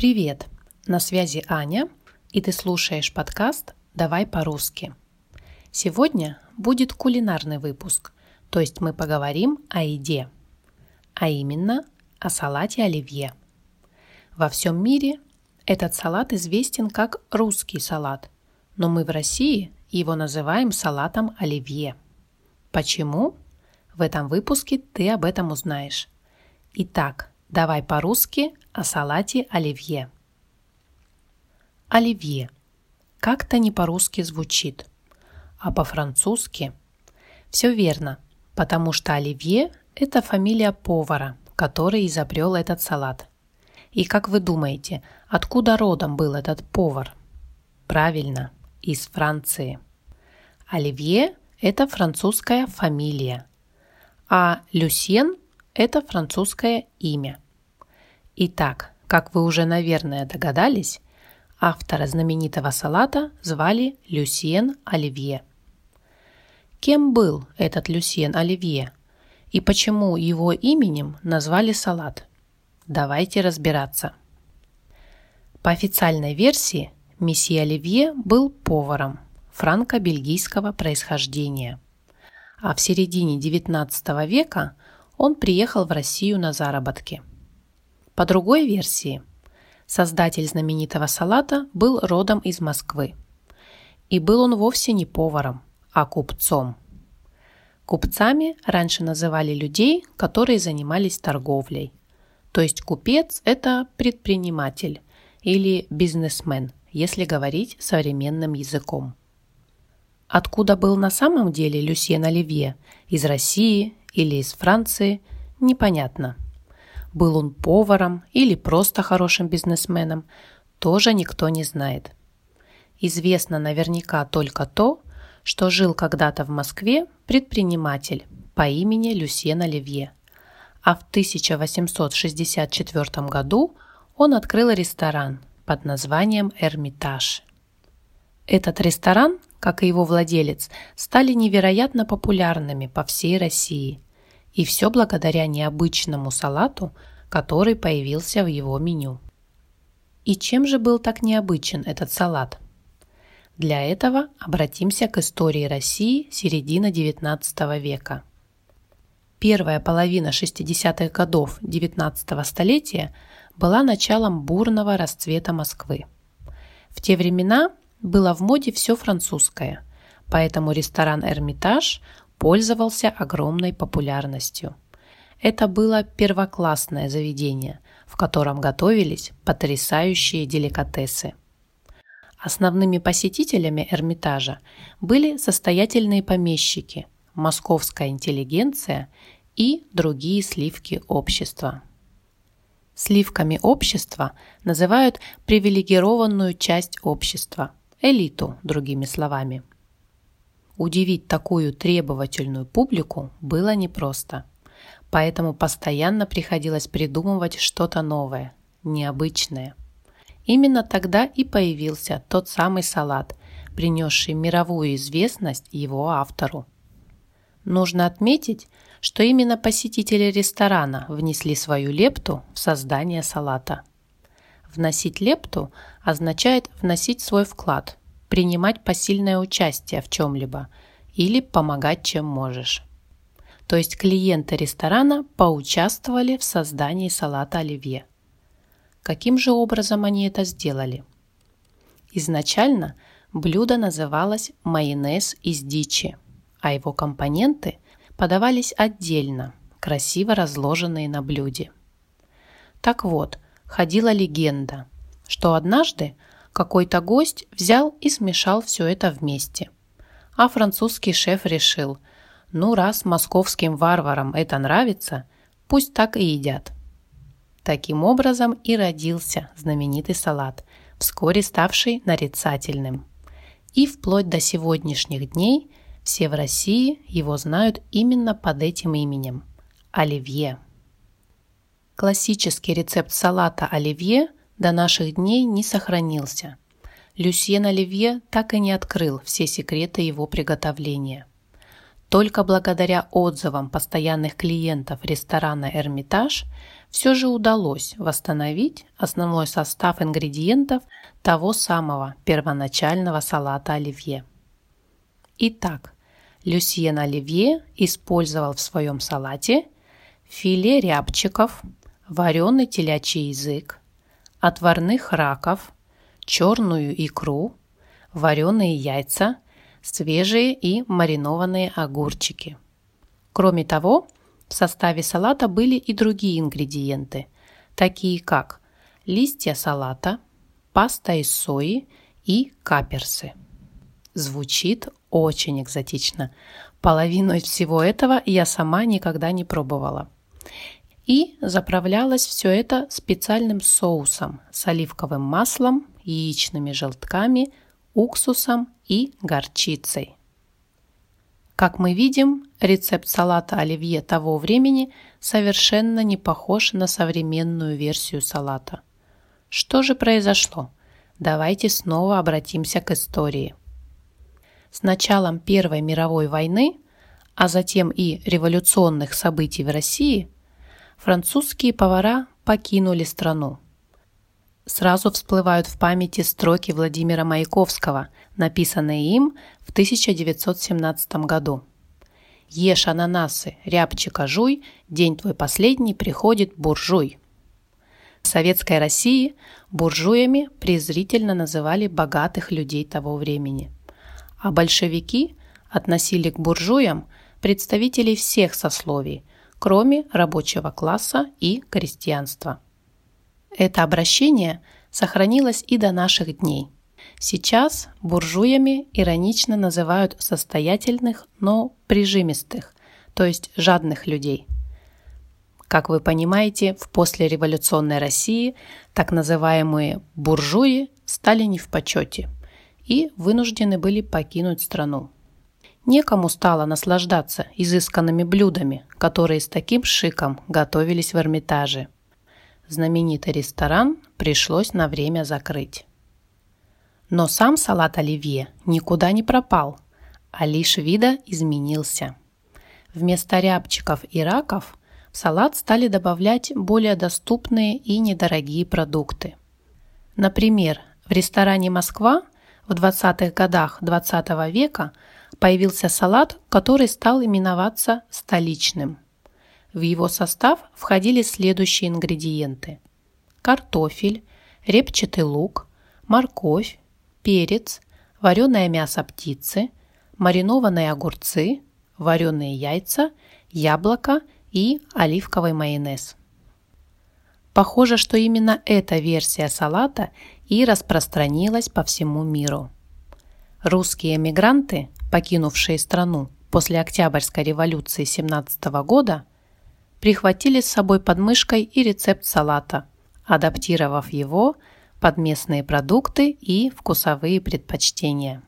Привет! На связи Аня, и ты слушаешь подкаст «Давай по-русски». Сегодня будет кулинарный выпуск, то есть мы поговорим о еде, а именно о салате оливье. Во всем мире этот салат известен как русский салат, но мы в России его называем салатом оливье. Почему? В этом выпуске ты об этом узнаешь. Итак, давай по-русски о салате оливье. Оливье. Как-то не по-русски звучит, а по-французски. Все верно, потому что оливье – это фамилия повара, который изобрел этот салат. И как вы думаете, откуда родом был этот повар? Правильно, из Франции. Оливье – это французская фамилия, а Люсьен – это французское имя. Итак, как вы уже, наверное, догадались, автора знаменитого салата звали Люсьен Оливье. Кем был этот Люсьен Оливье и почему его именем назвали салат? Давайте разбираться. По официальной версии, месье Оливье был поваром франко-бельгийского происхождения. А в середине XIX века он приехал в Россию на заработки – по другой версии, создатель знаменитого салата был родом из Москвы. И был он вовсе не поваром, а купцом. Купцами раньше называли людей, которые занимались торговлей. То есть купец – это предприниматель или бизнесмен, если говорить современным языком. Откуда был на самом деле Люсьен Оливье – из России или из Франции – непонятно – был он поваром или просто хорошим бизнесменом, тоже никто не знает. Известно наверняка только то, что жил когда-то в Москве предприниматель по имени Люсьен Оливье, а в 1864 году он открыл ресторан под названием «Эрмитаж». Этот ресторан, как и его владелец, стали невероятно популярными по всей России – и все благодаря необычному салату, который появился в его меню. И чем же был так необычен этот салат? Для этого обратимся к истории России середины XIX века. Первая половина 60-х годов XIX столетия была началом бурного расцвета Москвы. В те времена было в моде все французское, поэтому ресторан «Эрмитаж» пользовался огромной популярностью. Это было первоклассное заведение, в котором готовились потрясающие деликатесы. Основными посетителями Эрмитажа были состоятельные помещики, московская интеллигенция и другие сливки общества. Сливками общества называют привилегированную часть общества, элиту, другими словами – Удивить такую требовательную публику было непросто. Поэтому постоянно приходилось придумывать что-то новое, необычное. Именно тогда и появился тот самый салат, принесший мировую известность его автору. Нужно отметить, что именно посетители ресторана внесли свою лепту в создание салата. Вносить лепту означает вносить свой вклад, принимать посильное участие в чем-либо или помогать, чем можешь. То есть клиенты ресторана поучаствовали в создании салата оливье. Каким же образом они это сделали? Изначально блюдо называлось майонез из дичи, а его компоненты подавались отдельно, красиво разложенные на блюде. Так вот, ходила легенда, что однажды какой-то гость взял и смешал все это вместе. А французский шеф решил, ну раз московским варварам это нравится, пусть так и едят. Таким образом и родился знаменитый салат, вскоре ставший нарицательным. И вплоть до сегодняшних дней все в России его знают именно под этим именем – оливье. Классический рецепт салата оливье – до наших дней не сохранился. Люсьен Оливье так и не открыл все секреты его приготовления. Только благодаря отзывам постоянных клиентов ресторана «Эрмитаж» все же удалось восстановить основной состав ингредиентов того самого первоначального салата оливье. Итак, Люсьен Оливье использовал в своем салате филе рябчиков, вареный телячий язык, отварных раков, черную икру, вареные яйца – свежие и маринованные огурчики. Кроме того, в составе салата были и другие ингредиенты, такие как листья салата, паста из сои и каперсы. Звучит очень экзотично. Половину всего этого я сама никогда не пробовала. И заправлялось все это специальным соусом с оливковым маслом, яичными желтками, уксусом и горчицей. Как мы видим, рецепт салата оливье того времени совершенно не похож на современную версию салата. Что же произошло? Давайте снова обратимся к истории. С началом Первой мировой войны, а затем и революционных событий в России, французские повара покинули страну – сразу всплывают в памяти строки Владимира Маяковского, написанные им в 1917 году. «Ешь ананасы, рябчика жуй, день твой последний приходит буржуй». В советской России буржуями презрительно называли богатых людей того времени. А большевики относили к буржуям представителей всех сословий, кроме рабочего класса и крестьянства. Это обращение сохранилось и до наших дней. Сейчас буржуями иронично называют состоятельных, но прижимистых, то есть жадных людей. Как вы понимаете, в послереволюционной России так называемые буржуи стали не в почете и вынуждены были покинуть страну. Некому стало наслаждаться изысканными блюдами, которые с таким шиком готовились в Эрмитаже – знаменитый ресторан пришлось на время закрыть. Но сам салат оливье никуда не пропал, а лишь вида изменился. Вместо рябчиков и раков в салат стали добавлять более доступные и недорогие продукты. Например, в ресторане «Москва» в 20-х годах 20 -го века появился салат, который стал именоваться столичным – в его состав входили следующие ингредиенты. Картофель, репчатый лук, морковь, перец, вареное мясо птицы, маринованные огурцы, вареные яйца, яблоко и оливковый майонез. Похоже, что именно эта версия салата и распространилась по всему миру. Русские эмигранты, покинувшие страну после Октябрьской революции 17 года, прихватили с собой под мышкой и рецепт салата, адаптировав его под местные продукты и вкусовые предпочтения.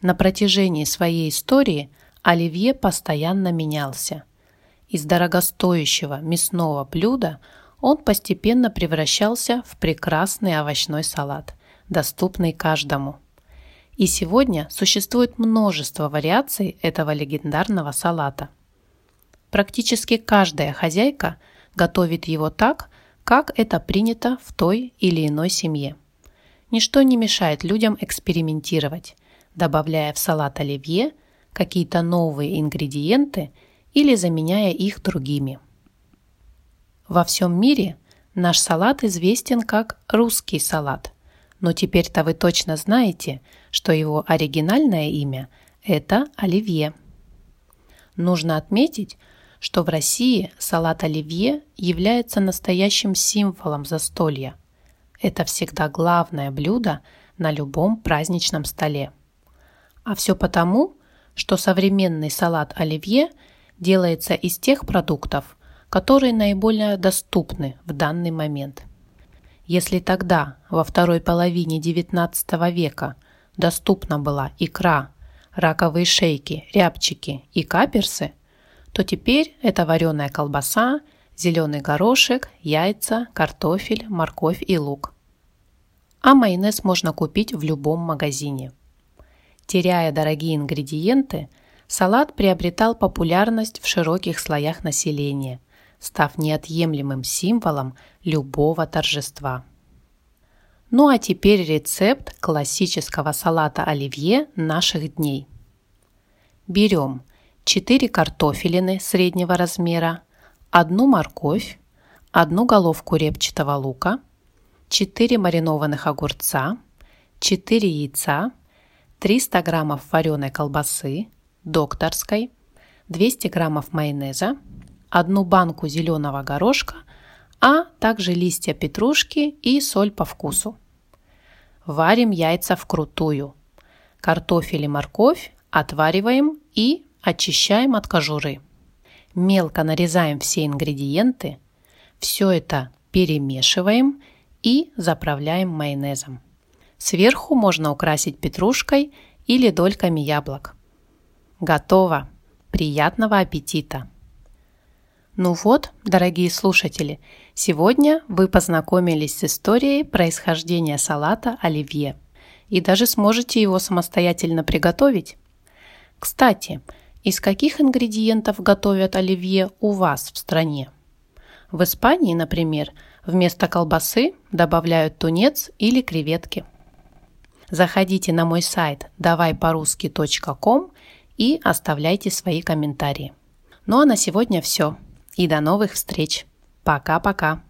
На протяжении своей истории оливье постоянно менялся. Из дорогостоящего мясного блюда он постепенно превращался в прекрасный овощной салат, доступный каждому. И сегодня существует множество вариаций этого легендарного салата – Практически каждая хозяйка готовит его так, как это принято в той или иной семье. Ничто не мешает людям экспериментировать, добавляя в салат оливье какие-то новые ингредиенты или заменяя их другими. Во всем мире наш салат известен как русский салат, но теперь-то вы точно знаете, что его оригинальное имя – это оливье. Нужно отметить, что в России салат оливье является настоящим символом застолья. Это всегда главное блюдо на любом праздничном столе. А все потому, что современный салат оливье делается из тех продуктов, которые наиболее доступны в данный момент. Если тогда, во второй половине XIX века, доступна была икра, раковые шейки, рябчики и каперсы – то теперь это вареная колбаса, зеленый горошек, яйца, картофель, морковь и лук. А майонез можно купить в любом магазине. Теряя дорогие ингредиенты, Салат приобретал популярность в широких слоях населения, став неотъемлемым символом любого торжества. Ну а теперь рецепт классического салата оливье наших дней. Берем 4 картофелины среднего размера, одну морковь, одну головку репчатого лука, 4 маринованных огурца, 4 яйца, 300 граммов вареной колбасы, докторской, 200 граммов майонеза, одну банку зеленого горошка, а также листья петрушки и соль по вкусу. Варим яйца вкрутую. Картофель и морковь отвариваем и очищаем от кожуры. Мелко нарезаем все ингредиенты. Все это перемешиваем и заправляем майонезом. Сверху можно украсить петрушкой или дольками яблок. Готово! Приятного аппетита! Ну вот, дорогие слушатели, сегодня вы познакомились с историей происхождения салата оливье и даже сможете его самостоятельно приготовить. Кстати, из каких ингредиентов готовят оливье у вас в стране? В Испании, например, вместо колбасы добавляют тунец или креветки. Заходите на мой сайт давайпорусски.ком и оставляйте свои комментарии. Ну а на сегодня все. И до новых встреч. Пока-пока.